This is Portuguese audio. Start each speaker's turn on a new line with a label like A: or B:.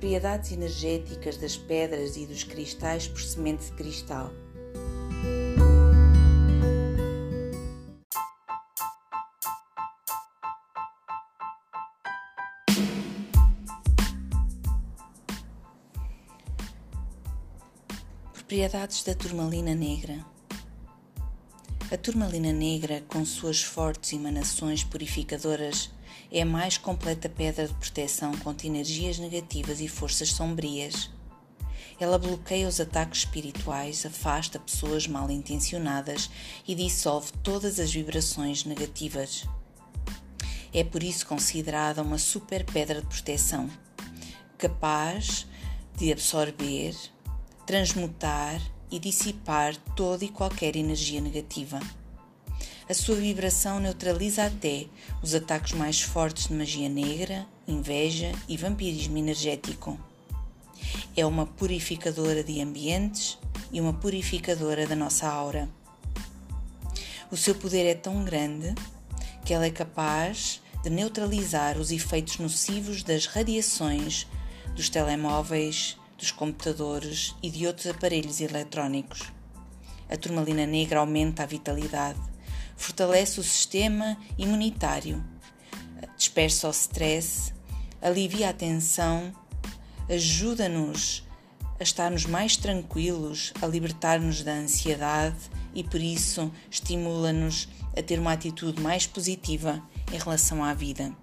A: propriedades energéticas das pedras e dos cristais por semente de cristal. Propriedades da turmalina negra. A turmalina negra, com suas fortes emanações purificadoras, é a mais completa pedra de proteção contra energias negativas e forças sombrias. Ela bloqueia os ataques espirituais, afasta pessoas mal intencionadas e dissolve todas as vibrações negativas. É por isso considerada uma super pedra de proteção, capaz de absorver, transmutar e dissipar toda e qualquer energia negativa. A sua vibração neutraliza até os ataques mais fortes de magia negra, inveja e vampirismo energético. É uma purificadora de ambientes e uma purificadora da nossa aura. O seu poder é tão grande que ela é capaz de neutralizar os efeitos nocivos das radiações dos telemóveis, dos computadores e de outros aparelhos eletrónicos. A turmalina negra aumenta a vitalidade, fortalece o sistema imunitário, dispersa o stress, alivia a tensão, ajuda-nos a estarmos mais tranquilos, a libertar-nos da ansiedade e por isso estimula-nos a ter uma atitude mais positiva em relação à vida.